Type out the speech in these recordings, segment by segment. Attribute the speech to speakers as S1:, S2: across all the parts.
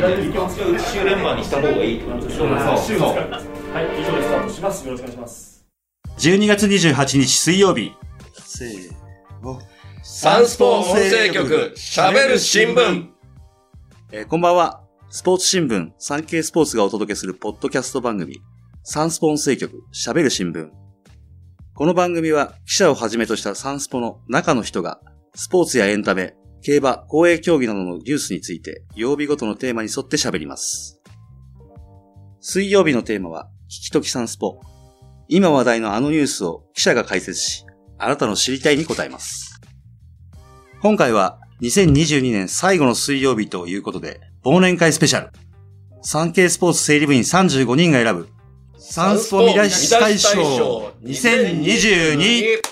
S1: 週連番にした方がいいってことでしょ
S2: そう
S1: そうそう
S2: はい、以上でスタートします。よろしくお願いします。
S3: 12月28日水曜日。せーの。
S4: サンスポ音声局、喋る新聞。
S3: えーこんばんは。スポーツ新聞、産経スポーツがお届けす。るポッドキャスト番組、サンスポ音声局、喋る新聞。この番組は記者をはじめとしたサンスポの中の人が、スポーツやエンタメ、競馬、公営競技などのニュースについて、曜日ごとのテーマに沿って喋ります。水曜日のテーマは、聞きときサンスポ。今話題のあのニュースを記者が解説し、あなたの知りたいに答えます。今回は2022年最後の水曜日ということで、忘年会スペシャル。産経スポーツ整理部員35人が選ぶ、サンスポ見出し大賞2022。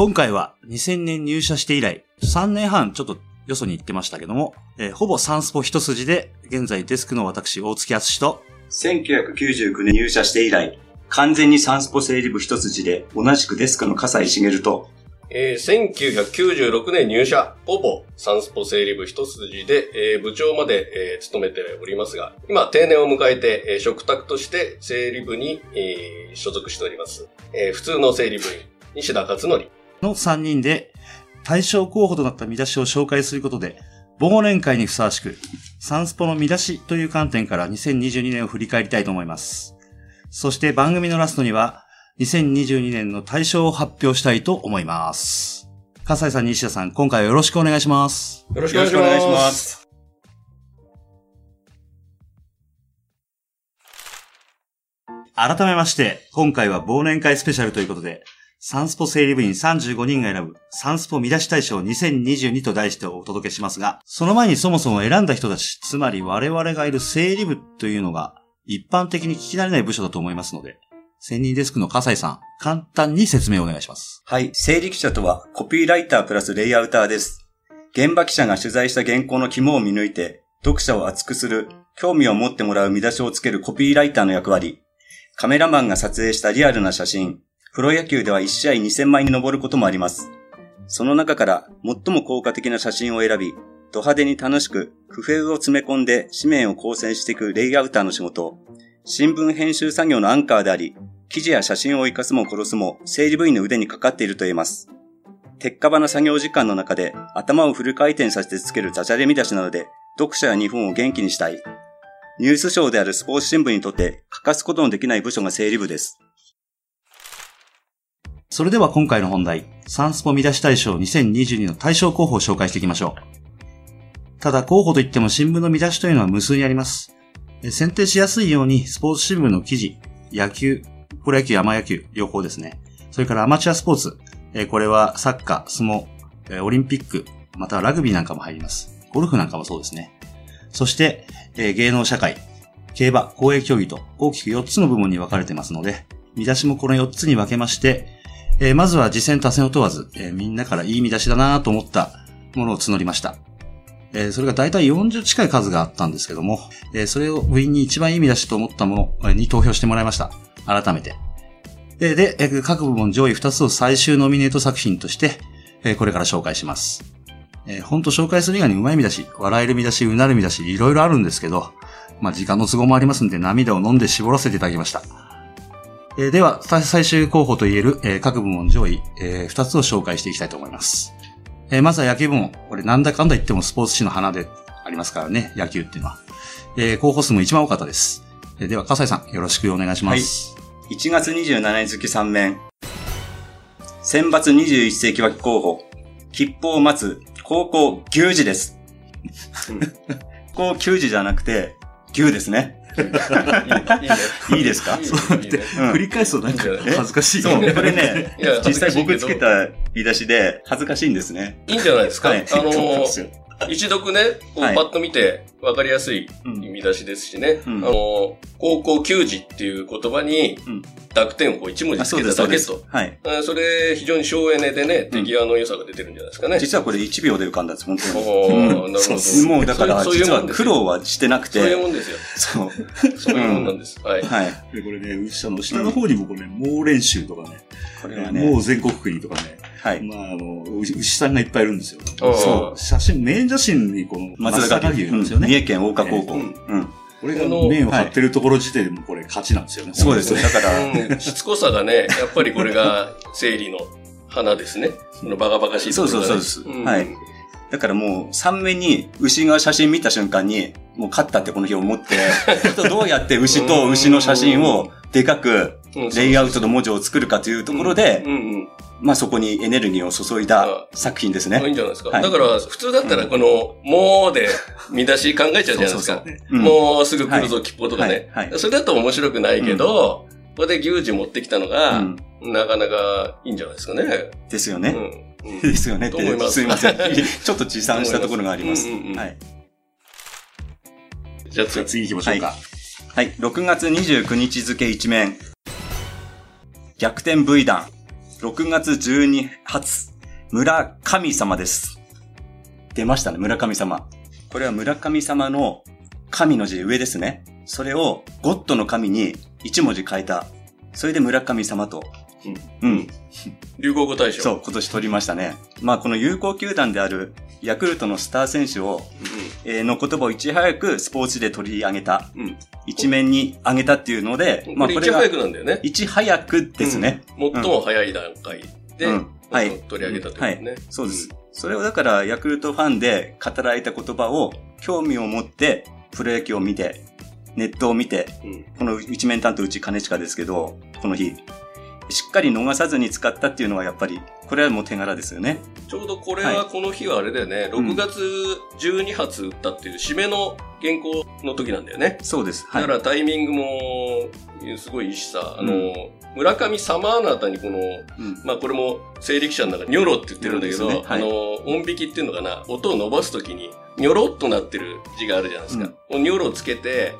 S3: 今回は2000年入社して以来、3年半ちょっとよそに行ってましたけども、えーほぼサンスポ一筋で、現在デスクの私、大月敦と、
S5: 1999年入社して以来、完全にサンスポ整理部一筋で、同じくデスクの笠井茂と、
S4: えー1996年入社、ほぼサンスポ整理部一筋で、えー部長まで、えー務めておりますが、今定年を迎えて、えー嘱託として整理部に、えー所属しております。えー普通の整理部員、西田勝則。
S3: の3人で、対象候補となった見出しを紹介することで、忘年会にふさわしく、サンスポの見出しという観点から2022年を振り返りたいと思います。そして番組のラストには、2022年の対象を発表したいと思います。笠井さん、西田さん、今回はよろしくお願いします。
S4: よろし
S5: くお願いします。
S3: 改めまして、今回は忘年会スペシャルということで、サンスポ整理部員35人が選ぶサンスポ見出し大賞2022と題してお届けしますが、その前にそもそも選んだ人たち、つまり我々がいる整理部というのが一般的に聞き慣れない部署だと思いますので、専任デスクの笠井さん、簡単に説明をお願いします。
S5: はい、整理記者とは、コピーライタープラスレイアウターです。現場記者が取材した原稿の肝を見抜いて、読者を熱くする、興味を持ってもらう見出しをつけるコピーライターの役割。カメラマンが撮影したリアルな写真。プロ野球では1試合2000枚に上ることもあります。その中から最も効果的な写真を選び、ド派手に楽しく工夫を詰め込んで紙面を構成していくレイアウターの仕事。新聞編集作業のアンカーであり、記事や写真を生かすも殺すも整理部員の腕にかかっていると言えます。鉄火場な作業時間の中で頭をフル回転させてつけるダジャレ見出しなので、読者や日本を元気にしたい。ニュース賞であるスポーツ新聞にとって欠かすことのできない部署が整理部です。
S3: それでは今回の本題、サンスポ見出し大賞2022の対象候補を紹介していきましょう。ただ候補といっても新聞の見出しというのは無数にあります。選定しやすいようにスポーツ新聞の記事、野球、プロ野球、アマ野球、両方ですね。それからアマチュアスポーツ、これはサッカー、相撲、オリンピック、またはラグビーなんかも入ります。ゴルフなんかもそうですね。そして、芸能社会、競馬、公営競技と大きく4つの部門に分かれてますので、見出しもこの4つに分けまして、えーまずは次戦多戦を問わず、えーみんなからいい見出しだなと思ったものを募りました。えーそれが大体40近い数があったんですけども、えーそれを部員に一番いい見出しと思ったものに投票してもらいました。改めて。で、で各部門上位2つを最終ノミネート作品として、えーこれから紹介します。えー、ほんと紹介する以外にうまい見出し、笑える見出し、うなる見出し、いろいろあるんですけど、まあ時間の都合もありますんで涙を飲んで絞らせていただきました。えーでは、さ最終候補といえる、えー各部門上位、え2つを紹介していきたいと思います。えーまずは野球部門。これなんだかんだ言ってもスポーツ紙の花でありますからね、野球っていうのは。えー候補数も一番多かったです。えーでは、笠井さん、よろしくお願いします。
S5: 1月27日付3面。選抜21世紀枠候補。切符を待つ高校牛児です。高校球児じゃなくて、牛ですね。
S4: いい
S5: ですか？
S3: そ繰り返すとなんか
S4: え
S3: 恥ずかしい。
S5: そう、これね 実際僕つけ
S4: 恥ずかしい
S5: 出しで恥ずかしいんですね。
S4: いいんじゃないですか？
S5: はい。
S4: あの一読ね、こう
S5: はい
S4: パッと見て分かりやすい
S5: うん
S4: 見出しですしね。
S5: うん
S4: あの、高校球児っていう言葉に
S5: うん
S4: 濁点をこう一文字
S5: あ
S4: つけただけと。
S5: はい。
S4: あそれ、非常に省エネでね、
S5: うん
S4: 手際の良さが出てるんじゃないですかね。
S5: 実はこれ1秒で浮かんだんです、本当に。
S4: おーなるほど。
S5: そうもうだから、実は苦労はしてなく
S4: そういう
S5: て、
S4: もんですよ。
S5: そう。
S4: そういうもんなんです。はい。
S5: はい。
S3: でこれね、下の下の方にもこれ、猛練習とかね、
S5: これはね、
S3: もう全国区にとかね、
S5: はい。
S3: まあ、あの、牛牛さんがいっぱいいるんですよ。
S4: うん
S3: そう。写真、メイン写真にこの松
S5: 松坂
S3: 阪牛なんですよね。
S5: うん三重県大岡高校。
S4: う
S5: うんん。
S3: これが麺を張ってるところ時点でもこれ勝ちなんですよね。
S5: そうですよ。だから、
S4: うんしつこさがね、やっぱりこれが生理の花ですね。このバカバカしいところ。
S5: そうそうそうです
S4: ん
S5: はいだからもう、3面に牛が写真見た瞬間に、もう勝ったってこの日思って、どうやって牛と牛の写真をでかく、
S4: うん
S5: レイアウトの文字を作るかというところで
S4: う、んうん。
S5: まあそこにエネルギーを注いだ作品です
S4: いい
S5: ね。
S4: んじゃないですか。
S5: はい
S4: だから、普通だったらこの、もうで見出し考えちゃうじゃないですか。もうすぐ来るぞ、切符とかね。
S5: はいはい
S4: それだと面白くないけど、ここで牛耳持ってきたのが、
S5: うん
S4: なかなかいいんじゃないですかね。
S5: ですよね。
S4: うん。う ん
S5: ですよねって
S4: と思いま、す
S5: すいません。ちょっと持参したところがあります。
S4: うんうんうん
S5: はい。
S4: じゃあ次。
S3: 行きましょうか。
S5: はい。6月29日付一面。逆転 V 弾。6月12発。村神様です。出ましたね、村神様。これは村神様の神の字上ですね。それをゴッドの神に一文字変えた。それで村神様と。うん。
S4: 流行語大賞。
S5: そう、今年取りましたね。まあ、この有効球団であるヤクルトのスター選手を、えーの言葉をいち早くスポーツで取り上げた。
S4: うん。うん。
S5: 一面に上げたっていうので、まあ、これが
S4: これ一早くなんだよね。
S5: いち早くですね。
S4: うん。最も早い段階で、
S5: うんはい
S4: 取り上げたというね。
S5: そうです。それをだから、ヤクルトファンで語られた言葉を興味を持って、プロ野球を見て、ネットを見て、
S4: うん。
S5: この一面担当うち金近ですけど、この日、しっかり逃さずに使ったっていうのはやっぱり、これはもう手柄ですよね。
S4: ちょうどこれ
S5: は
S4: はこの日はあれだよね、
S5: うん
S4: 6月12発打ったっていう締めの原稿の時なんだよね。
S5: そうです。はい。
S4: だからタイミングもすごいいいしさ、あの、
S5: うん
S4: 村上様のあたりにこの、
S5: うん
S4: まあこれも生力者の中にニョロって言ってるんだけど、
S5: ねはい
S4: あの、音引きっていうのかな、音を伸ばすときに、ニョロっとなってる字があるじゃないですか。ニョロをつけて、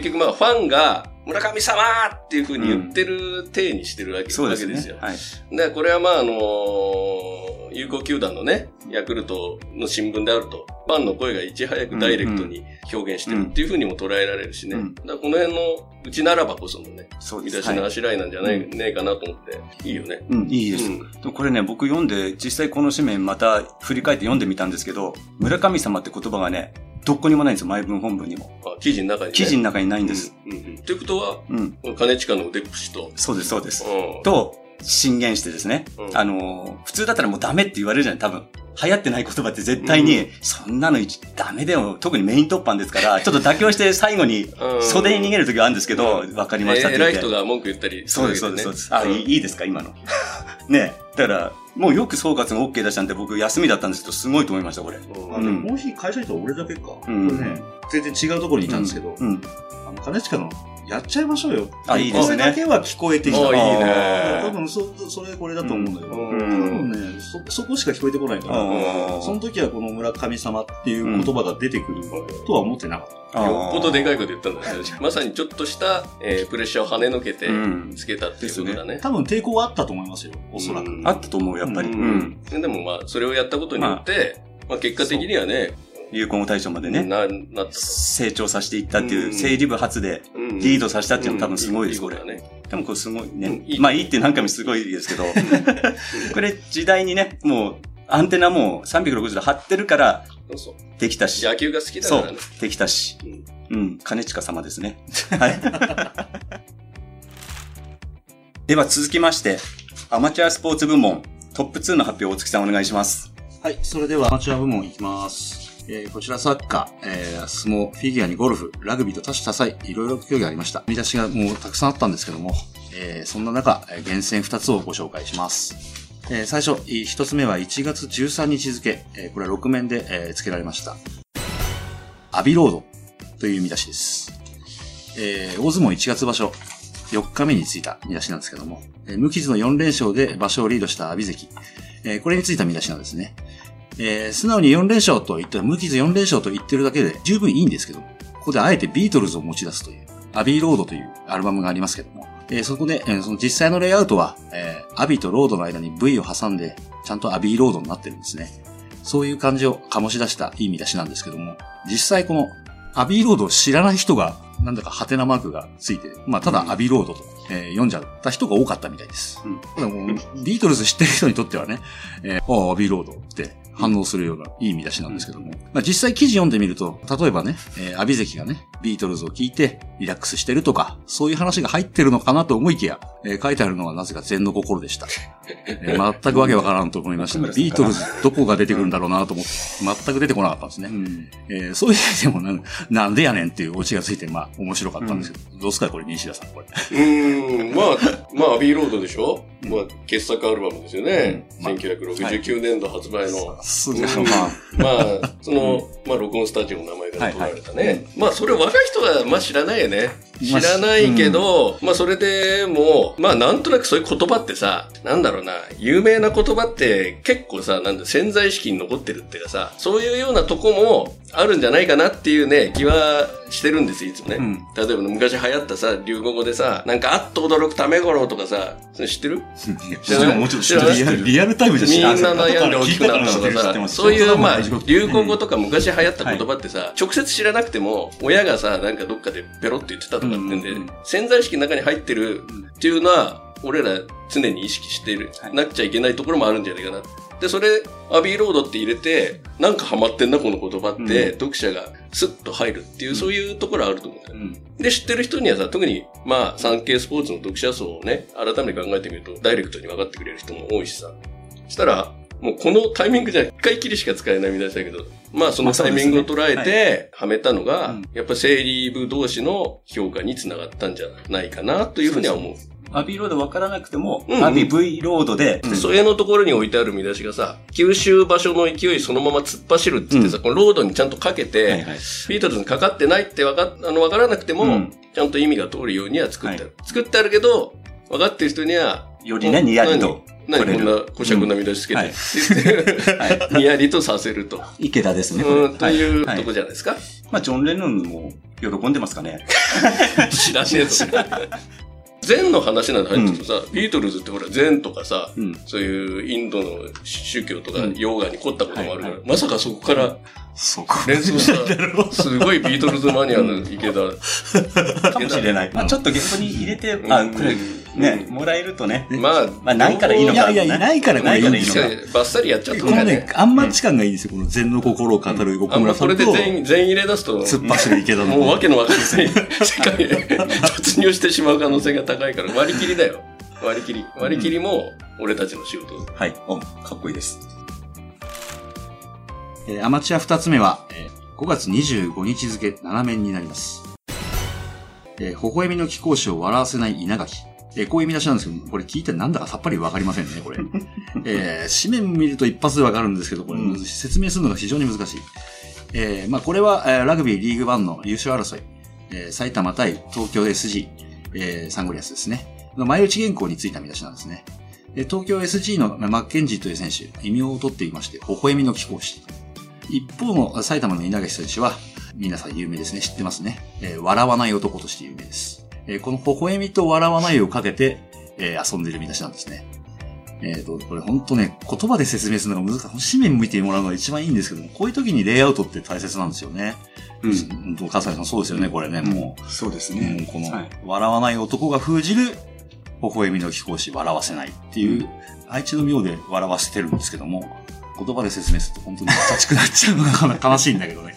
S4: 結局まあファンが、村上様っていう風に言ってる体にしてるわけ,、
S5: そうですね
S4: わけですよ。。
S5: はい。
S4: で、これはまああの有効球団のね、ヤクルトの新聞であると、ファンの声がいち早くダイレクトに表現してるっていうふうにも捉えられるしね。
S5: うん
S4: だからこの辺のうちならばこそのね、見出しのあしらいなんじゃない、ねえかなと思って、いいよね。
S5: うん、いいです。
S4: うん
S5: これね、僕読んで、実際この紙面また振り返って読んでみたんですけど、村神様って言葉がね、どこにもないんですよ、前文本文にも。
S4: あ記事の中に、ね。
S5: 記事の中にないんです。
S4: うん。うんうん。ってことは、
S5: うん。
S4: 金近の腕っぷしと、
S5: そうです、そうです。
S4: うん。
S5: と、進言してですね。
S4: うん
S5: あのー、普通だったらもうダメって言われるじゃない、多分。流行ってない言葉って絶対に、
S4: うん
S5: そんなの一ダメだよ。特にメイン突版ですから、ちょっと妥協して最後に
S4: うん
S5: 袖に逃げる時はあるんですけど、
S4: うん
S5: わかりましたって言って。
S4: え偉い人が文句言ったり
S5: そうです、そうです、そうです。あ、いいいいですか、今の。ねだから、もうよく総括が OK 出したんで、僕休みだったんですけど、すごいと思いました、これ。
S4: うん
S3: あ
S5: うん
S3: この日会社にいたら俺だけか。
S5: うん
S3: これね、全然違うところにいたんですけど、
S5: うん。
S3: あの、金近の、やっちゃいましょうよ。
S5: あいいですね
S3: これだけは聞こえてきた。
S4: あいい
S5: ね
S3: 多分、そ、それこれだと思うんだけど、
S4: うん
S3: 多分ね、そ、そこしか聞こえてこないから、
S5: あ
S3: その時はこの村神様っていう言葉が出てくるとは思ってなかった。
S5: あ
S4: よっぽどでかいこと言ったんだよね。まさにちょっとした、えープレッシャーを跳ねのけて
S5: うん、
S4: つけたっていうことだね。
S3: 多分抵抗はあったと思いますよ、おそらく。
S4: うん
S5: あったと思う、やっぱり。
S3: う
S5: うんん。
S4: でもまあ、それをやったことによって、まあ結果的にはね、
S5: 流行語大賞までね。成長させていったっていうう、
S4: ん
S5: 整理部初で
S4: うん
S5: リードさせたっていうのは多分すごいです、これ。でもこれすごい
S4: うん
S5: ね。まあいいって何回もすごいですけど、これ時代にね、もうアンテナもう360度張ってるから。できたし。
S4: 野球が好きだからね。、
S5: できたし。
S4: うん
S5: うん、金近様ですね。はい。では続きまして、アマチュアスポーツ部門トップ2の発表を大月さんお願いします。
S3: はい、それではアマチュア部門いきます。えー、こちらサッカー、えー、相撲、フィギュアにゴルフ、ラグビーと多種多彩、いろいろ競技ありました。見出しがもうたくさんあったんですけども、えー、そんな中、えー厳選2つをご紹介します。えー、最初、い一つ目は1月13日付、えー、これは6面で、えー付けられました。アビロードという見出しです。えー、大相撲1月場所、4日目についた見出しなんですけども、えー無傷の4連勝で場所をリードした阿炎関。えーこれについた見出しなんですね。えー素直に4連勝と言ったら、無傷4連勝と言ってるだけで十分いいんですけど、ここであえてビートルズを持ち出すという、アビーロードというアルバムがありますけども、えーそこで、えーその実際のレイアウトは、えーアビとロードの間に V を挟んで、ちゃんとアビーロードになってるんですね。そういう感じを醸し出したいい見出しなんですけども、実際このアビーロードを知らない人がなんだかハテナマークがついて、まあ、ただアビーロードと、えー読んじゃった人が多かったみたいです。
S5: うん
S3: ただもうビートルズ知ってる人にとってはね、えーああ、アビーロードって反応するようないい見出しなんですけども、まあ、実際記事読んでみると、例えばね、えー阿炎関がね、ビートルズを聞いてリラックスしてるとか、そういう話が入ってるのかなと思いきや、えー書いてあるのはなぜか禅の心でした。えー全くわけわからんと思いましたね。ビートルズどこが出てくるんだろうなと思って、全く出てこなかったんですね。
S5: うん。
S3: えーそういう意味でもなん、なんでやねんっていうオチがついて、まあ、面白かったんですけど、どうすかこれ、西田さん、これ。
S4: うーん、まあ、まあ、アビーロードでしょ？まあ、傑作アルバムですよね。
S3: うんまあ
S4: 1969年度発売の。
S3: す
S4: うん
S5: まあ
S4: まあ、その、まあ、録音スタジオの名前から取られたね。まあ、それ若い人は、まあ、知らないよね。知
S3: まあ
S4: らないけど、まあ、それでも、まあ、なんとなくそういう言葉ってさ、なんだろうな、有名な言葉って結構さ、なんだ、潜在意識に残ってるっていうかさ、そういうようなとこもあるんじゃないかなっていうね、気はしてるんですよ、いつもね。
S5: うん。
S4: 例えば昔流行ったさ、流行語でさ、なんかあっと驚くためごろとかさ、それ知ってる？
S3: 知らない？
S5: もちろん
S4: 知らない？
S3: リアルタイムじゃ知
S4: みん
S3: ら
S4: な
S3: ない。
S4: 悩んで大きくなったとかさ、そういう、まあ、流行語とか昔流行った言葉ってさ、直接知らなくても、親がさ、なんかどっかでペロって言ってたとかってんで
S5: うんうんうん、
S4: 潜在意識の中に入ってるっていうのは、俺ら常に意識してる、
S5: はい
S4: なくちゃいけないところもあるんじゃないかな。で、それ、アビーロードって入れて、なんかハマってんな、この言葉って、読者がスッと入るっていう、そういうところあると思うんだよ。
S5: うん。
S4: で、知ってる人にはさ、特に、まあ、産経スポーツの読者層をね、改めて考えてみると、ダイレクトに分かってくれる人も多いしさ。したら、もうこのタイミングじゃ一回きりしか使えない見出しだけど、まあそのタイミングを捉えて、はめたのが、
S5: うん。
S4: やっぱ整理部同士の評価につながったんじゃないかなというふうには思う。
S5: アビーロード分からなくても、
S4: うん。うん
S5: アビ V ロードで、
S4: でそれのところに置いてある見出しがさ、九州場所の勢いそのまま突っ走るって言ってさ、このロードにちゃんとかけて、
S5: はいはい。
S4: ビートルズにかかってないってわかあの分からなくても、
S5: うん。
S4: ちゃんと意味が通るようには作ってある。
S5: は
S4: 作ってあるけど、分かってる人には、
S5: よりね、ニヤリと。
S4: 何
S5: こ
S4: んな小癪な見出しつけて、
S5: うん
S4: って言って、ニヤリとさせると。
S5: 池田ですね。
S4: うん、という
S5: はい
S4: とこじゃないですか？
S5: まあ、ジョン・レノンも喜んでますかね。
S4: 知らねえぞ。禅の話なんて入ってるとさ、ビートルズってほら、禅とかさ、
S5: うん。
S4: そういうインドの宗教とか
S5: うん
S4: ヨガに凝ったこともあるから、
S5: はいは
S4: まさかそこから
S3: そうか。
S4: 連想した、すごいビートルズマニアの池田。
S5: かもしれない。まあ、ちょっとゲストに入れて、あ、これ、ね、もらえるとね。
S4: まあ、
S5: まあ、ないからいいのか。
S3: いやいやいないからこれいいんですよ
S5: ないからいいのか。
S4: バッサリやっちゃった
S3: このね。あんまち感がいいんですよ。この禅の心を語る岡
S4: あんまこれ
S3: 村さんと、
S4: で全員、全員入れ出すと、
S3: 突っ走る池田の。
S4: もうわけのわかんない世界へ突入してしまう可能性が高いから割り切りだよ。割り切り。割り切りも俺たちの仕事。
S5: はい。お、かっこいいです。
S3: えーアマチュア二つ目は、えー5月25日付7面になります。えー、微笑みの貴公子を笑わせない稲垣。えーこういう見出しなんですけど、これ聞いてなんだかさっぱりわかりませんね、これ。えー紙面見ると一発でわかるんですけど、これ、
S5: うん
S3: 説明するのが非常に難しい。えーまあこれは、えーラグビーリーグワンの優勝争い。えー埼玉対東京 SG、えーサンゴリアスですね。の前打ち原稿についた見出しなんですね。で東京 SG のマッケンジーという選手、異名を取っていまして、微笑みの貴公子。一方の埼玉の稲垣選手は、皆さん有名ですね。知ってますね。えー笑わない男として有名です。えーこの微笑みと笑わないをかけて、えー遊んでいる見出しなんですね。えっ、と、これ本当ね、言葉で説明するのが難しい。紙面見てもらうのが一番いいんですけども、こういう時にレイアウトって大切なんですよね。
S5: うん。
S3: 本当、笠井さんそうですよね、これね、も
S5: そうです
S3: う。もうこの、
S5: はい。
S3: 笑わない男が封じる、微笑みの貴公子、笑わせないっていう、愛知の妙で笑わせてるんですけども、言葉で説明すると本当に優しくなっちゃうのが悲しいんだけどね。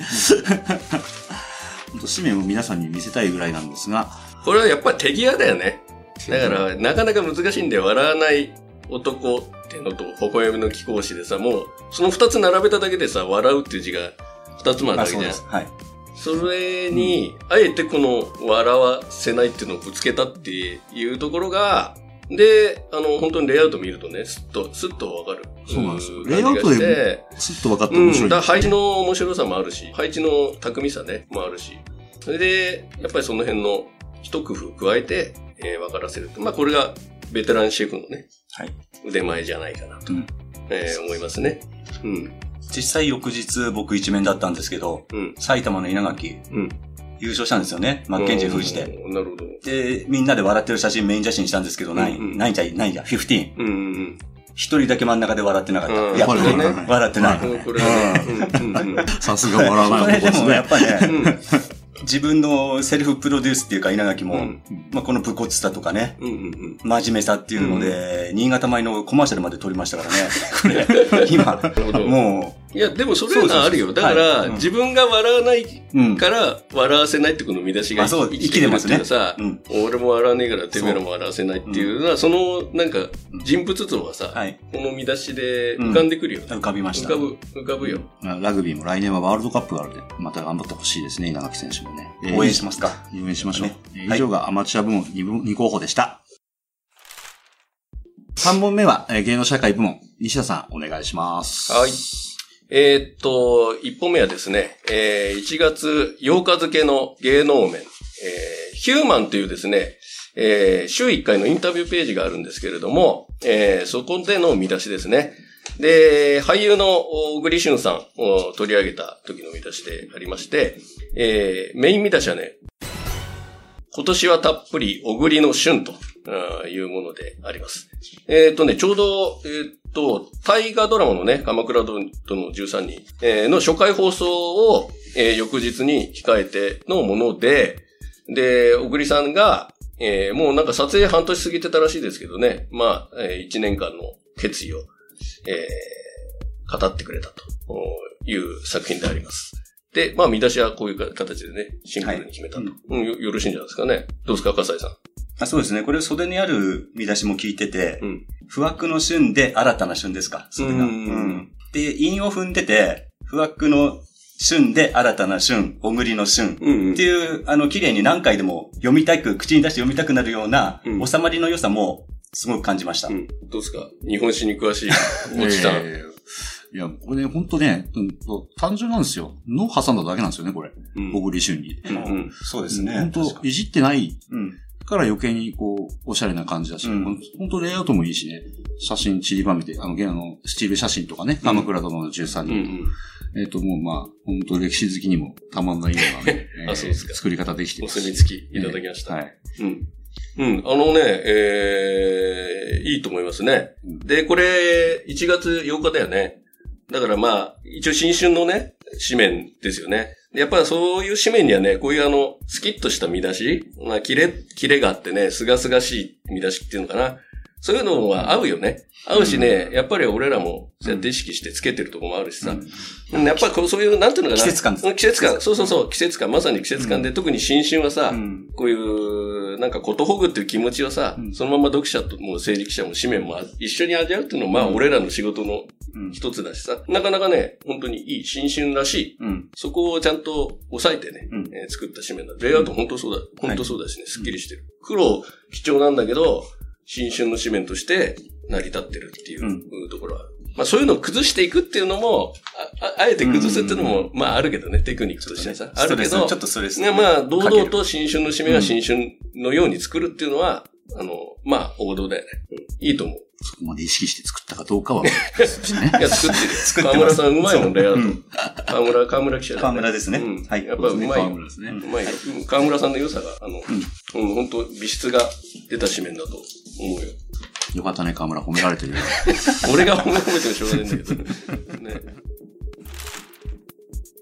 S3: 本当、紙面を皆さんに見せたいぐらいなんですが、
S4: これはやっぱり手際だよね。だから、なかなか難しいんだよ。笑わない男っていうのと、微笑みの貴公子でさ、もう、その二つ並べただけでさ、笑うっていう字が二つもある
S5: あ、
S4: だけじゃん
S5: そうで。す。はい。
S4: それに、あえてこの笑わせないっていうのをぶつけたっていうところが、で、あの、本当にレイアウト見るとね、すっと、すっとわかる。
S3: そうなんですよ
S4: う
S3: レイアウトですっと分かって
S4: うん、
S3: 面白い。
S4: だから配置の面白さもあるし、配置の巧みさね、もあるし。それで、やっぱりその辺の一工夫加えて、えー分からせる。まあ、これがベテランシェフのね、
S5: はい。
S4: 腕前じゃないかなと、
S5: うん
S4: えー思いますね。うん。
S5: 実際翌日僕一面だったんですけど、
S4: うん。
S5: 埼玉の稲垣、
S4: うん。
S5: 優勝したんですよね。マッケンジー封じて。
S4: うん。なるほど。
S5: で、みんなで笑ってる写真メイン写真にしたんですけど、ない、
S4: うんうん
S5: ないじゃい、ないじゃ、15。
S4: うんうん
S5: 一人だけ真ん中で笑ってなかった。
S4: うん
S5: いや、笑ってない。
S3: さすが笑わ
S5: これで
S3: ない男ですね。
S5: もやっぱね、
S4: うん
S5: 自分のセルフプロデュースっていうか稲垣も、
S4: うん
S5: まあこの武骨さとかね、
S4: うんうんうん。
S5: 真面目さっていうので、新潟米のコマーシャルまで撮りましたからね。これ、今、も
S4: いや、でもそれはあるよ。だから、
S5: はいうん
S4: 自分が笑わない。から、笑わせないってこの見出しが
S5: あそう
S4: 生きてくるっていうのはさ、
S5: うん。
S4: 俺も笑わねえからてめえらも笑わせないっていうのは、その、なんか、人物像はさ、
S5: はい。
S4: この見出しで浮かんでくるよ。
S5: 浮かびました。
S4: 浮かぶ、浮かぶよ。
S3: ラグビーも来年はワールドカップがあるんで、また頑張ってほしいですね、稲垣選手もね。えー
S5: 応援しますか。
S3: 応援しましょう。
S5: ね
S3: 以上がアマチュア部門 2, 部2候補でした。3問目は、えー芸能社会部門。西田さん、お願いします。
S4: はい。えーっと、一本目はですね、えー1月8日付の芸能面、えーヒューマンというですね、えー週1回のインタビューページがあるんですけれども、えーそこでの見出しですね。で、俳優の小栗旬さんを取り上げた時の見出しでありまして、えーメイン見出しはね、今年はたっぷり小栗の旬というものであります。えっ、とね、ちょうど、えっ、と、大河ドラマのね、鎌倉殿の13人、えーの初回放送を、えー翌日に控えてのもので、で、小栗さんが、えーもうなんか撮影半年過ぎてたらしいですけどね、まあ、え1年間の決意を、えー語ってくれたという作品であります。で、まあ見出しはこういう形でね、シンプルに決めたと。
S5: はい
S4: うんよよろしいんじゃないですかね。どうですか、笠井さん？
S5: あそうですね。これ袖にある見出しも聞いてて、
S4: うん
S5: 不惑の旬で新たな旬ですか？それが。
S4: う
S5: うんん。で、韻を踏んでて、不惑の旬で新たな旬、小栗の旬。
S4: うんうん
S5: っていう、あの、綺麗に何回でも読みたく、口に出して読みたくなるような、
S4: うん
S5: 収まりの良さも、すごく感じました。
S4: うん。どうですか？日本史に詳しい、おじさん。
S3: えーいや、これね、ほんとね、うんと単純なんですよ。の挟んだだけなんですよね、これ。
S4: うん
S3: 小栗旬に。
S4: うんうん
S5: そうですね。
S3: 本当いじってない
S5: うん。
S3: から余計にこう、おしゃれな感じだし、
S5: うん
S3: 本当レイアウトもいいしね、写真散りばめて、あの、現あの、スチール写真とかね、鎌倉殿の13
S4: うんう
S3: 人、
S4: ん。
S3: えっ、と、もうまあ、本当歴史好きにもたまんないようなね、
S4: あそうですか
S3: 作り方できて
S4: お
S3: ます
S4: 墨付きいただきました。
S3: はい。
S4: うん。うん。あのね、えー、いいと思いますね。
S3: うん
S4: で、これ、1月8日だよね。だからまあ、一応新春のね、紙面ですよね。やっぱりそういう紙面にはね、こういうあの、スキッとした見出し、まあ、キレ、キレがあってね、すがすがしい見出しっていうのかな。そういうのは合うよね。合うしね、やっぱり俺らも、そうやって意識してつけてるところもあるしさ。うんやっぱりこうそういう、なんていうのかな。
S5: 季節感
S4: 季節感。そうそうそう、季節感。まさに季節感で、特に新春はさ、
S5: うん
S4: こういう、なんかことほぐっていう気持ちをさ、
S5: うん
S4: そのまま読者とも政治記者も紙面も一緒に味わうっていうのは、まあ、
S5: うん
S4: 俺らの仕事の
S5: うん。
S4: 一つだしさ、なかなかね、本当にいい新春らしい、
S5: うん。
S4: そこをちゃんと抑えてね、
S5: うん
S4: えー作った紙面だ。レイアウト本当そうだ。本当そうだしね、すっきりしてる。黒貴重なんだけど、新春の紙面として成り立ってるっていう、
S5: うん
S4: ところは。まあそういうのを崩していくっていうのも、あああえて崩すっていうのも、まああるけどね、テクニックとしてさ。あるけど、
S5: ちょっとストレス。
S4: ね、まあ、堂々と新春の締めが新春のように作るっていうのは、あの、まあ、王道だよね。うんいいと思う。
S3: そこまで意識して作ったかどうかは、ですね。
S4: いや、作ってるよ。
S5: 作ってます
S4: 河村さんうまいもん、レイアウト
S5: うん。
S4: 河村、河村記者だよ
S5: 河村ですね
S4: うん。
S5: はい
S4: やっぱうまいよ。
S3: 川村ですね。
S4: うまいよ。うん河村さんの良さが、あの、うん、本当美質が出た紙面だと思うよ。
S3: よかったね、河村褒められてるよ。
S4: 俺が褒め褒めてもしょうがないんだけどね。ね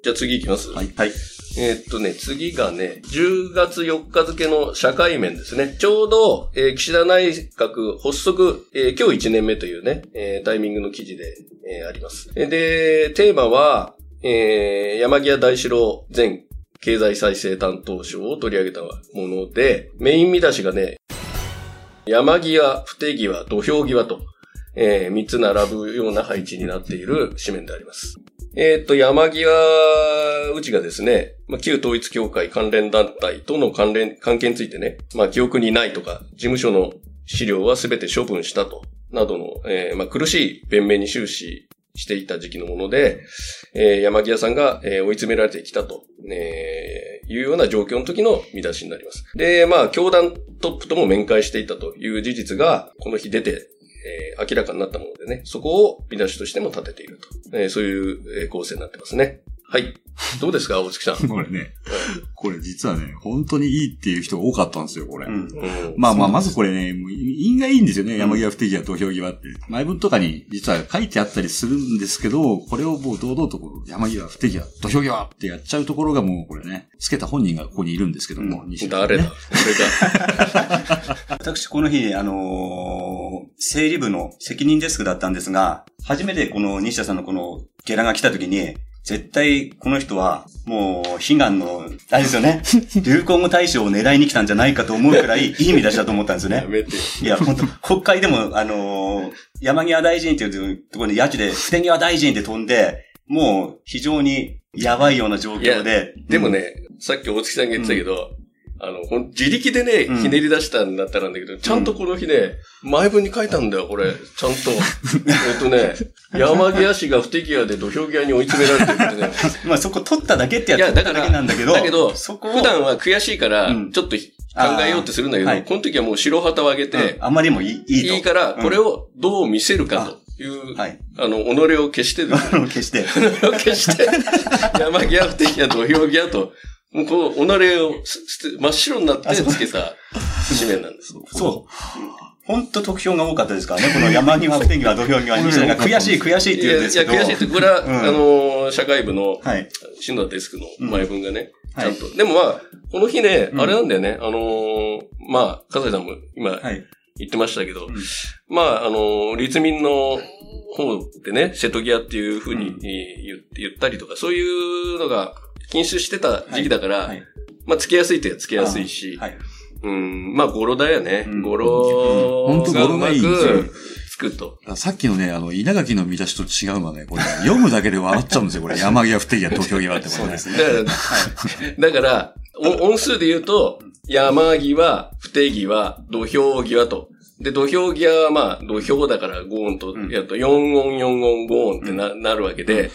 S4: じゃあ次行きます。
S5: はい。はい。
S4: えーっとね、次がね、10月4日付の社会面ですね。ちょうど、えー岸田内閣発足、えー今日1年目というね、えータイミングの記事で、えーあります。えーで、テーマは、えー山際大志郎前経済再生担当省を取り上げたもので、メイン見出しがね、山際、不手際、土俵際と、えー3つ並ぶような配置になっている紙面であります。えっ、と、山際うちがですね、まあ、旧統一協会関連団体との関連、関係についてね、まあ、記憶にないとか、事務所の資料はすべて処分したと、などの、えーまあ、苦しい弁明に終始していた時期のもので、えー山際さんが、えー追い詰められてきたと、えーいうような状況の時の見出しになります。で、まあ、教団トップとも面会していたという事実が、この日出て、えー明らかになったものでね、そこを見出しとしても立てていると。えーそういう構成になってますね。はい。どうですか、大月さん？
S3: これね、これ実はね、本当にいいっていう人が多かったんですよ、これ。
S5: うん。
S4: うん。
S3: まあまあ、まずこれね、もう因がいいんですよね、山際不適合土俵際って。前文とかに実は書いてあったりするんですけど、これをもう堂々とこう山際不適合土俵際ってやっちゃうところがもうこれね、つけた本人がここにいるんですけども、西田さんね
S4: 誰だ？
S5: 私、この日、あのー整理部の責任デスクだったんですが、初めてこの西田さんのこのゲラが来た時に、絶対この人は、もう、悲願の、あれですよね、流行語大賞を狙いに来たんじゃないかと思うくらい、いい意味出しだと思ったんですよね。
S4: やめて。
S5: いや、本当国会でも、あのー山際大臣っていうところで、ヤチで、不手際大臣って飛んで、もう、非常にやばいような状況で。
S4: でもね、さっき大月さんが言ってたけど、あの、自力でね、
S5: うん
S4: ひねり出したんだったらなんだけど、ちゃんとこの日ね、前文に書いたんだよ、これ。ちゃんと。えっとね、山際氏が不適合で土俵際に追い詰められてるってね。
S5: まあそこ取っただけってやつだ
S4: だから、
S5: けなんだけど、
S4: だけど、
S5: そこを
S4: 普段は悔しいから
S5: うん、
S4: ちょっと考えようってするんだけど、
S5: はい
S4: この時はもう白旗を上げて、
S5: うんあまりにもいいいいと。
S4: いいから、
S5: うん
S4: これをどう見せるかという、
S5: はい。
S4: あの、己を消してですね
S5: 決して。
S4: 己を消して、山際不適合土俵際と、もうこう、己をすす真っ白になってつけた紙面なんです。
S5: そう。本当得票が多かったですからね。この山際不手際、土俵際、西田が悔しい悔しいって
S4: いや、いや、
S5: 言うんですけど。
S4: 悔しいって、これは、
S5: うん
S4: あの、社会部の、
S5: はい。
S4: 篠田デスクの前文がね、
S5: うん
S4: ちゃんと。でもまあ、この日ね、
S5: うん
S4: あれなんだよね、あのーまあ、笠井さんも今
S5: はい。
S4: 言ってましたけど、
S5: ん
S4: まあ、あのー立民の方でね、瀬戸際っていうふうに言ったりとか、そういうのが禁止してた時期だから、
S5: はい。
S4: まあ、つけやすいといえばつけやすいし、
S5: はい。
S4: うん、まあ、語呂だよね。
S5: うん
S4: 語呂
S3: うん本当語呂がいい
S4: つくと。
S3: さっきのね、あの、稲垣の見出しと違うのはね、これ、読むだけで笑っちゃうんですよ、これ。山際不適合土俵際ってこれ、ね。
S5: そうですね。
S4: だから、音数で言うと、山際、不定際、土俵際と。で、土俵際はまあ、土俵だから5音と
S5: うん
S4: やると、4音、4音、5音ってな,、なるわけで、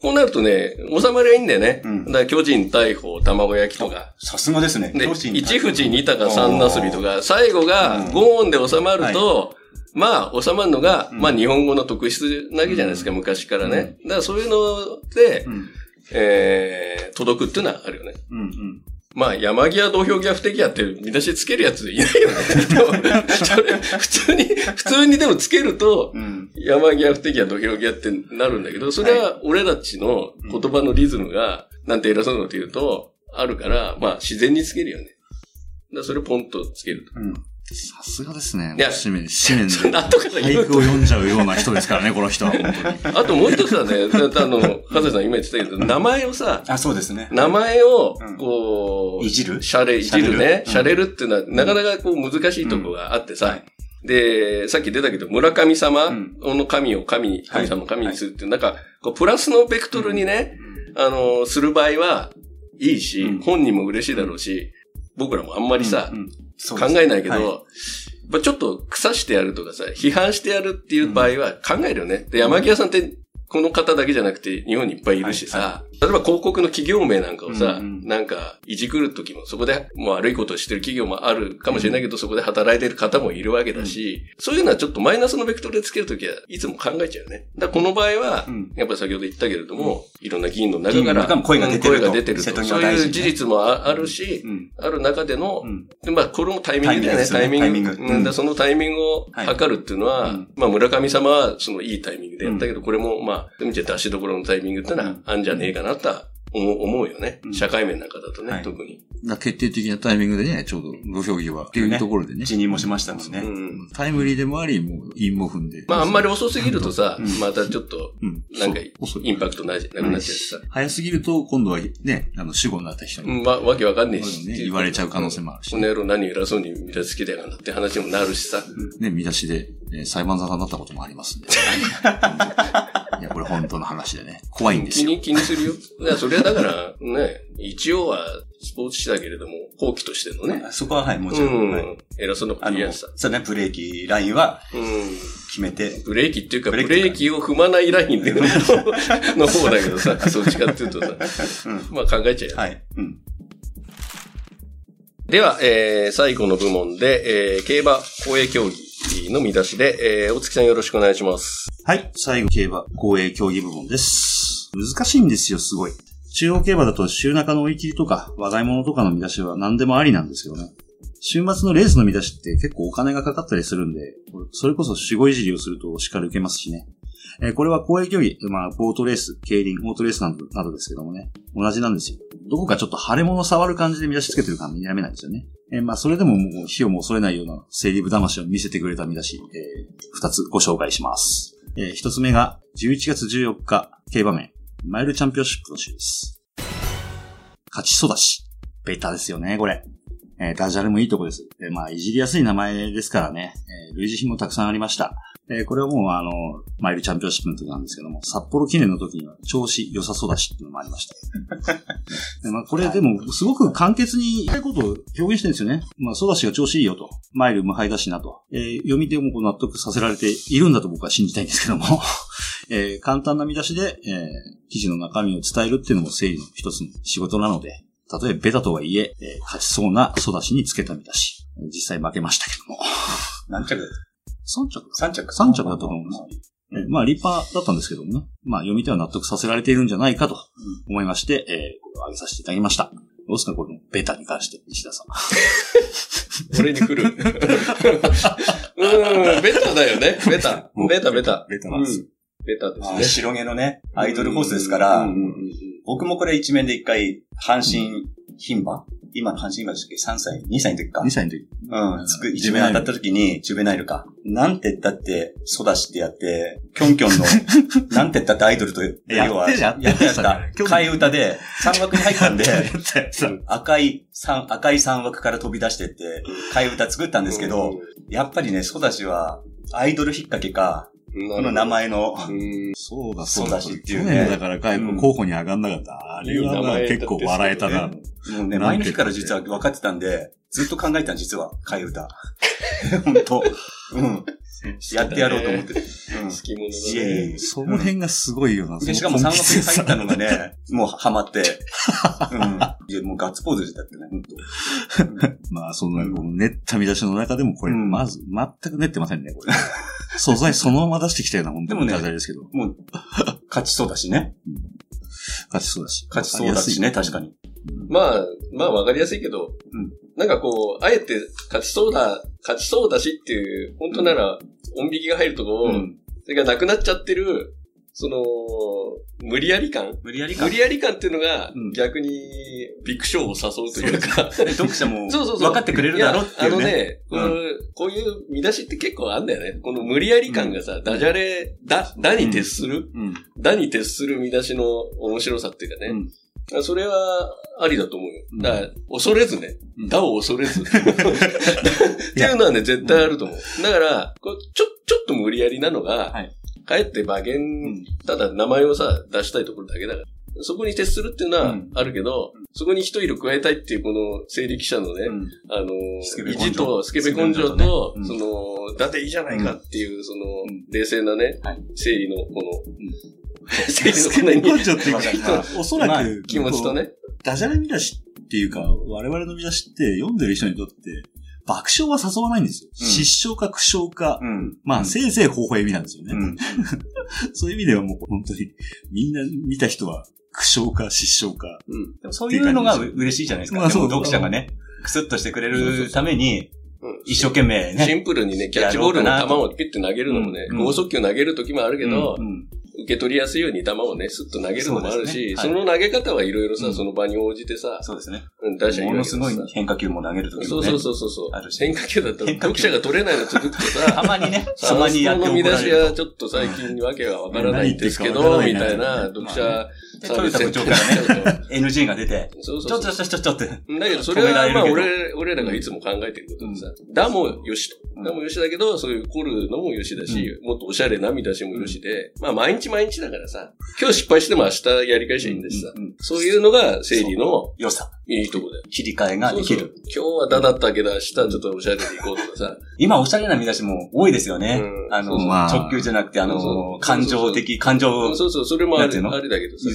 S4: こうなるとね、収まりはいいんだよね。
S5: うん
S4: だから、巨人、大砲、卵焼きとか。
S5: さすがですね。
S4: で、一富士、二鷹、三なすびとか、最後が
S5: うん
S4: 5音で収まると、まあ、収まるのが、
S5: うん
S4: まあ、日本語の特質なわけじゃないですか、昔からね。だから、そういうので、
S5: うん。
S4: えー、届くっていうのはあるよね。
S5: うん。うん。
S4: まあ、山際土俵際不適合って見出しつけるやついないよね。普通に、普通にでもつけると、
S5: うん。
S4: 山際不適合土俵際ってなるんだけど、それは俺たちの言葉のリズムが、なんて偉そうなこと言うと、あるから、まあ自然につけるよね。だそれポンとつけると。
S5: うん。
S3: さすがですね。
S4: いや
S3: 紙面、紙面で。
S4: 後から言うと
S3: 俳句を読んじゃうような人ですからね、この人は、本当に。
S4: あともう一つはね、だ あの、加瀬さん今言ってたけど、名前をさ、
S5: あ、そうですね。
S4: 名前を
S5: うん、
S4: こう、
S5: いじる？
S4: シャレ、いじるね。シャレ
S5: シャレる
S4: るっていうのは、なかなかこう難しいとこがあってさ、で、さっき出たけど、村神様
S5: うん。
S4: の神を神に、
S5: はい。
S4: 神様を神にするっていう、なんか、こうプラスのベクトルにね、あの、する場合はいいし、
S5: うん。
S4: 本人も嬉しいだろうし、僕らもあんまりさ、考えないけど、
S5: はい。
S4: やっぱちょっと腐してやるとかさ、批判してやるっていう場合は考えるよね。で、山際さんってこの方だけじゃなくて日本にいっぱいいるしさ、
S5: は
S4: 例えば広告の企業名なんかをさ、
S5: うんうん。
S4: なんかいじくるときもそこでもう悪いことをしてる企業もあるかもしれないけど、そこで働いてる方もいるわけだし、そういうのはちょっとマイナスのベクトルでつけるときはいつも考えちゃうよね。だこの場合は、
S5: うん。
S4: やっぱり先ほど言ったけれども、いろんな議員の中から
S5: 声が出てると。
S4: てると。そういう事実もああるし、
S5: うん。
S4: ある中での、
S5: うん。
S4: でまあ、これもタイミングだよね、タ
S5: タイ
S4: イミング。
S5: ミング。
S4: そのタイミングを
S5: はい。
S4: 測るっていうのは、
S5: うん。
S4: まあ、村上様はそのいいタイミングでやったけど、これもまあ、見て出しどころのタイミングってのはあんじゃねえかなとは思う思うよね。
S5: うん
S4: 社会面なんかだとね、
S5: はい
S4: 特に。
S3: が決定的なタイミングでね、ちょうど土俵際っていうところでね。
S5: 辞任もしましたもんね。
S4: うん。
S3: タイムリーでもあり、もう、陰も踏んで。
S4: まあ、あんまり遅すぎるとさ、
S5: うん
S4: またちょっと、
S3: うん。
S4: なんかインパクトないなくなっちゃうしさ。
S3: 早すぎると、今度はね、あの、死後になった人に、
S4: うん、わ、わけわかんねえし。
S3: ね言われちゃう可能性もあるし
S4: この野郎何偉そうに見出しつけてやがんだって話にもなるしさ。
S3: ね、見出しで、えー裁判沙汰になったこともありますんで。いや、これ本当の話でね。怖いんですよ。
S4: 気に、気にするよ。いや、それはだから、ね、一応はスポーツ紙だけれども、後期としてのね。
S5: そこははい、もち
S4: う
S5: ろん。はい
S4: ん。偉そうなこと言いやすさ。
S5: そうね、ブレーキラインは
S4: うん。
S5: 決めて、
S4: ブレーキっていうか、ブ
S5: ブレーキ
S4: を踏まないラインでの の方だけどさ、そっちかっていうとさ、
S5: うん。
S4: まあ考えちゃうよ。
S5: はい。うん。
S4: では、えー、最後の部門で、えー、競馬公営競技の見出しで、えー、大月さんよろしくお願いします。
S3: はい。最後、競馬、公営競技部門です。難しいんですよ、すごい。中央競馬だと週中の追い切りとか話題物とかの見出しは何でもありなんですけどね。週末のレースの見出しって結構お金がかかったりするんで、それこそ守護いじりをすると叱る受けますしね。えーこれは公営競技、まあ、ボートレース、競輪、オートレースなどなどですけどもね、同じなんですよ。どこかちょっと腫れ物触る感じで見出しつけてる感じにやめないんですよね。えーまあ、それでももう火をも恐れないような整理部魂を見せてくれた見出し、えー二つご紹介します。えー一つ目が、11月14日、競馬面、マイルチャンピオンシップの週です。勝ち育ち。ベタですよね、これ。えーダジャレもいいとこです。えーまあ、いじりやすい名前ですからね、えー類似品もたくさんありました。えーこれはもうあの、マイルチャンピオンシップの時なんですけども、札幌記念の時には調子良さ育ちっていうのもありました。でまあ、これでも、すごく簡潔に言いたいことを表現してるんですよね。まあ、育ちが調子いいよと。マイル無敗だしなと。えー読み手もこう納得させられているんだと僕は信じたいんですけども、えー簡単な見出しで、えー記事の中身を伝えるっていうのも整理の一つの仕事なので、たとえベタとはいえ、えー勝ちそうな育ちにつけた見出し。えー実際負けましたけども。
S5: 何着だっ
S3: 3着
S5: た ?3 着
S3: 3着だったと思うんです。えーまあ、立派だったんですけどもね。まあ、読み手は納得させられているんじゃないかと思いまして、えーこれを挙げさせていただきました。どうですかこのベタに関して、石田さん。
S4: 俺に来る？うーん、ベタだよね。ベタ。ベタベタ。
S3: ベタなんです
S4: うんベタですね。
S5: 白毛のね、アイドルホースですから、
S4: うんうんうん
S5: 僕もこれ一面で一回、阪神牝馬？今の阪神牝馬でしたっけ ?3 歳 ?2 歳の時か。
S3: 2歳の時。
S5: うん。つく、一面当たった時に、ジュベナイルか。なんて言ったって、ソダシってやって、キョンキョンの、なんて言ったってアイドルと、
S3: やってやって
S5: やった。替え歌で、3枠に入ったんで、
S3: さ
S5: 赤い三、赤い三枠から飛び出してって、替え歌作ったんですけど、やっぱりね、ソダシは、アイドル引っ掛けか、
S4: うん
S5: この名前の、
S4: うん
S3: そうだ、そうだ。
S5: しっていう
S3: 去
S5: ね
S3: 年だから外部候補に上がんなかった。あれは結構笑えたな。
S5: もうね、前の日から実は分かってたんで、ずっと考えてたの、実は、替え歌。本当 うん。やってやろうと思って。うん。
S4: 好き者だね。
S3: その辺がすごいよな。
S5: で、しかも3枠に入ったのがね、もうハマって、うん。いや、もうガッツポーズだってね、
S3: まあ、そんな、この練った見出しの中でもこれ、
S5: うん
S3: まず、全く練ってませんね、これ。素材そのまま出してきたような、本当に
S5: でもね
S3: ですけど。
S5: もう、勝ちそうだしね。
S3: 勝ちそうだし。
S5: 勝ちそうだしね、確かに。
S4: まあ、まあわかりやすいけど、
S5: うん
S4: なんかこう、あえて勝ちそうだ、勝ちそうだしっていう、本当なら、音引きが入るとこを、
S5: うん。
S4: それがなくなっちゃってる、その、無理やり感
S5: 無理やりか。
S4: 無理やり感っていうのが
S5: うん、
S4: 逆に、ビッグショーを誘うというか、
S5: で 読者も、
S4: そうそうそう。
S5: 分かってくれるだろうっていうね。
S4: やあのね、このこういう見出しって結構あんだよね。この無理やり感がさ、ダジャレ、だ、だに徹する、
S5: うん。
S4: だに徹する見出しの面白さっていうかね。
S5: うん
S4: それはありだと思うよ。だから、恐れずね。
S5: うん。
S4: だを恐れず。っていうのはね、絶対あると思う。だから、ちょ、ちょっと無理やりなのが、
S5: はい。
S4: かえって馬券、
S5: ん。
S4: ただ名前をさ、出したいところだけだから。そこに徹するっていうのは
S5: うん。
S4: あるけど、そこに一色加えたいっていうこの整理記者のね、
S5: うん。
S4: あの意地とスケベ根性と、
S5: ねうん。
S4: その、だっていいじゃないかっていう、その
S5: ん、
S4: 冷静なね
S5: はい、
S4: 整理のこの、整理のこの
S3: 根性っていうか、おそら
S5: まあ
S3: く、
S4: 気持ちとね。
S3: ダジャレ見出しっていうか、我々の見出しって読んでる人にとって、爆笑は誘わないんですよ。
S5: うん
S3: 失笑か苦笑か、
S5: うん。
S3: まあ、
S5: うん
S3: せいぜい微笑みなんですよね。
S5: うん。
S3: そういう意味ではもう本当に、みんな見た人は苦笑か失笑か。
S5: そういうのがう嬉しいじゃないですか。
S3: まあそう
S5: 読者がね、クスッとしてくれるために、
S4: うん
S5: 一生懸命ね。
S4: シンプルにね、キャッチボールの球をピュッて投げるのもね、
S5: うん
S4: 剛速球投げる時もあるけど
S5: う、ん
S4: 受け取りやすいように球をね、スッと投げるのもあるし、その投げ方はいろいろさ、
S5: うん
S4: その場に応じてさ、
S5: そうですね。
S4: うん出し
S5: ものすごい。変化球も投げるときもね。
S4: そうそうそうそうそう
S5: ある。し
S4: 変化球だと
S5: 変化球
S4: 読者が取れないの続くと
S5: た
S4: さ、
S5: まにね、
S4: サ
S5: たまにやって
S4: の見出し。はちょっと最近わけがわからないんですけ
S3: うん
S4: ど、みたいな読者
S5: トヨタ部長からね、NG が出て、
S4: そう
S5: ちょっと
S4: そうそう。
S5: ちょっとちょっと。って。
S4: だけど、それはまあ俺、俺らがいつも考えてることでさ、だもよしと。
S5: うん
S4: だもよしだけど、そういう凝るのもよしだし、もっとおしゃれな見出しもよしで、まあ毎日毎日だからさ、今日失敗しても明日やり返しゃいいんだしさ、そういうのが整理の
S5: 良さ。
S4: いいとこだよ。
S5: 切り替えができ
S4: そうそう。
S5: る。
S4: 今日はだだったけど、明日ちょっとおしゃれで行こうとかさ、
S5: 今、おしゃれな見出しも多いですよね。
S4: う。ん。
S5: あの、
S3: まあ
S5: 直球じゃなくて、あ
S4: そうそう。
S5: の、感情的、感情、
S4: そうそう、それもあるあれだけどさ。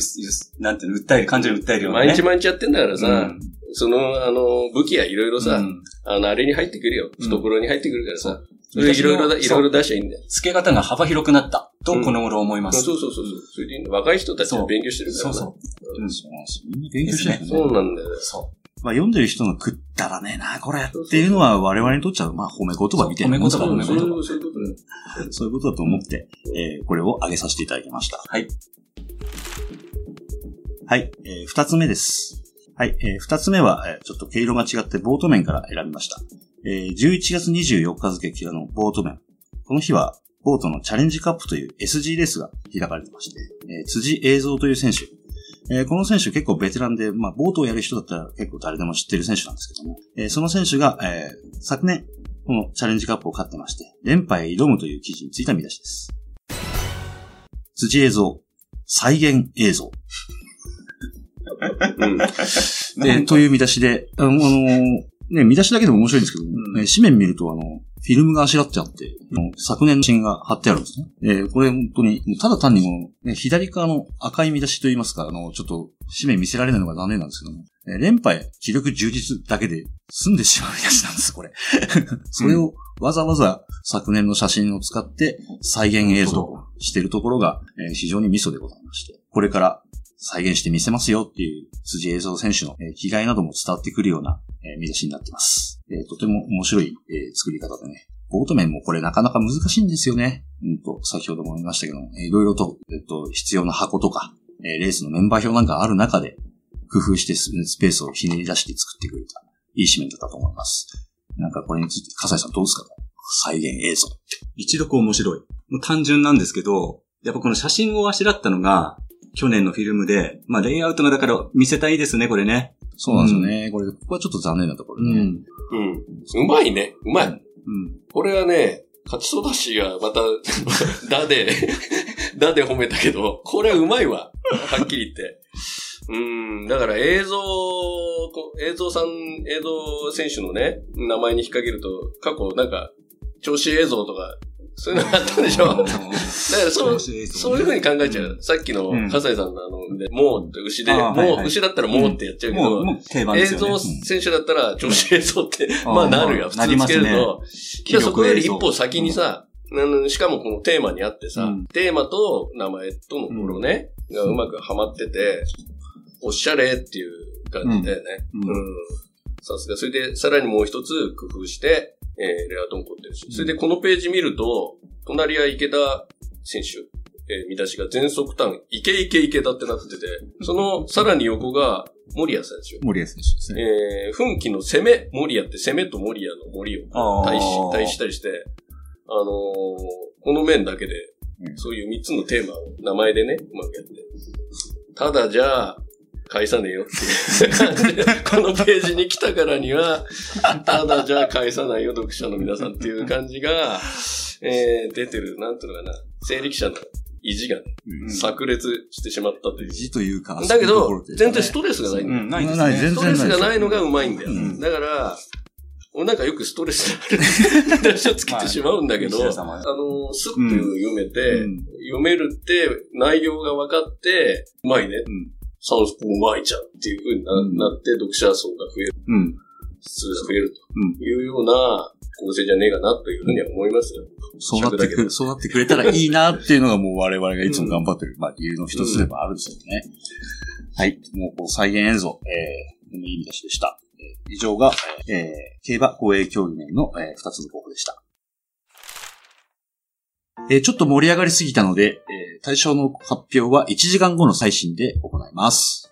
S5: なんていうの、訴える、感情に訴えるよね。
S4: 毎日毎日やってんだからさ、
S5: うん。
S4: その、あの、武器やいろいろさ、
S5: うん。
S4: あの、あれに入ってくるよ。
S5: うん。
S4: 懐に入ってくるからさ、そ
S5: 昔の
S4: れいろいろだ、いろいろ出しゃいいんだよ。
S5: 付け方が幅広くなった。とこの頃思います。
S4: そうそうそうそう。それで若い人たちは勉強してるからな。
S5: そうそう。うん
S3: そうなんですよ。勉強してるよね。
S4: そうなんだよ。
S5: そ
S3: まあ読んでる人の食ったらねえな、これっていうのは我々にとっちゃまあ褒め言葉みたいなもんですからね。
S5: 褒め言葉
S4: そうそういうことね。
S3: そういうことだと思って、えーこれを挙げさせていただきました。
S5: はい。
S3: はい、えー二つ目です。はい、えー二つ目は、えーちょっと毛色が違ってボート面から選びました。えー11月24日付からのボート面。この日は、ボートのチャレンジカップという SG レースが開かれてまして、えー辻映像という選手。えーこの選手結構ベテランで、まあ、ボートをやる人だったら結構誰でも知ってる選手なんですけども、えーその選手が、えー昨年、このチャレンジカップを勝ってまして、連覇へ挑むという記事についた見出しです。辻映像、再現映像。
S4: うん。
S3: えーという見出しで、あの、あのね、見出しだけでも面白いんですけど、
S5: ん
S3: えー紙面見ると、あの、フィルムがあしらってあって、昨年の写真が貼ってあるんですね。えーこれ本当に、ただ単にもう、ね、左側の赤い見出しといいますか、あの、ちょっと、紙面見せられないのが残念なんですけども、えー連覇へ気力充実だけで済んでしまう見出しなんです、これ。それをわざわざ昨年の写真を使って再現映像をしているところが、えー非常にミソでございまして、これから再現してみせますよっていう辻映像選手の、えー、気概なども伝わってくるような、え見出しになってます。えとても面白い、え作り方でね。ボート面もこれなかなか難しいんですよね。うんと、先ほども言いましたけども、えいろいろと、えっ、と、必要な箱とか、えレースのメンバー表なんかある中で、工夫してスペースをひねり出して作ってくれた、いい紙面だったと思います。なんかこれについて、笠井さんどうですか？再現映像って。
S5: 一読面白い。単純なんですけど、やっぱこの写真をあしらったのが、去年のフィルムで、まあレイアウトがだから見せたいですね、これね。
S3: そうなんですよね。これ、ここはちょっと残念なところね。
S4: うん。うまいね。うまい。
S5: うん。
S4: これはね、勝ちそうだしがまた、だで、だで褒めたけど、これはうまいわ。はっきり言って。うん、だから映像、こ映像さん、映像選手のね、名前に引っ掛けると、過去なんか、調子映像とか、そういうのがあったでしょ。だからそう、そういう風に考えちゃう。さっきの
S5: うん、
S4: 笠井さんのあの、でもうって牛で、もう、牛だったらもうってやっちゃうけど、
S5: もう定番で
S4: 映
S5: す。よね。
S4: 像選手だったら、調子映像って、
S5: うん。
S4: まあなるよ。普通つけると。いや、そこより一歩先にさ、しかもこのテーマにあってさ、
S5: うん。
S4: テーマと名前とのころね、がうまくはまってて、おしゃれっていう感じだよね。
S5: うん。
S4: うん。さすが。それで、さらにもう一つ工夫して、えー、レアートも凝ってるし。それで、このページ見ると、隣は池田選手、えー見出しが全速ターン、イケイケ池田ってなってて、その、さらに横が、森谷選手。
S3: 森谷選手ですね。
S4: えー、奮起の攻め、森谷って攻めと森谷の森を対し、対したりして、あのーこの面だけで
S3: う、ん
S4: そういう三つのテーマを名前でね、うまくやって。ただじゃあ、返さねえよっていう感じで、このページに来たからには、ただじゃあ返さないよ、読者の皆さんっていう感じが、えー、出てる、なんていうのかな、生力者の意地が炸裂してしまったという。
S3: 字というか、
S4: だけど全然ストレスがない。ん
S5: ない
S3: ない
S5: ね。
S3: 全然
S4: ストレスがないのがうまいんだよ。
S5: うん。
S4: だから、俺なんかよくストレスがある出しをつけてしまうんだけど、
S5: まあ
S4: の、スッと読めて、
S5: うん。
S4: 読めるって、内容が分かって、うまいね。
S5: ん
S4: サウスポーうまいじゃんっていう風にな,、
S5: うん
S4: なって、読者層が増える、
S5: うん。
S4: 数が増えるというような構成じゃねえかなというふうには思いますよ。
S3: そうなってく、そうなってくれたらいいなっていうのがもう我々がいつも頑張ってる、まあ理由の一つでもあるんですよね。はい。もう再現映像、えー、いい見出しでした。えー以上が、えー、競馬公営競技面の、えー、二つの候補でした。えーちょっと盛り上がりすぎたので、えー対象の発表は1時間後の最新で行います。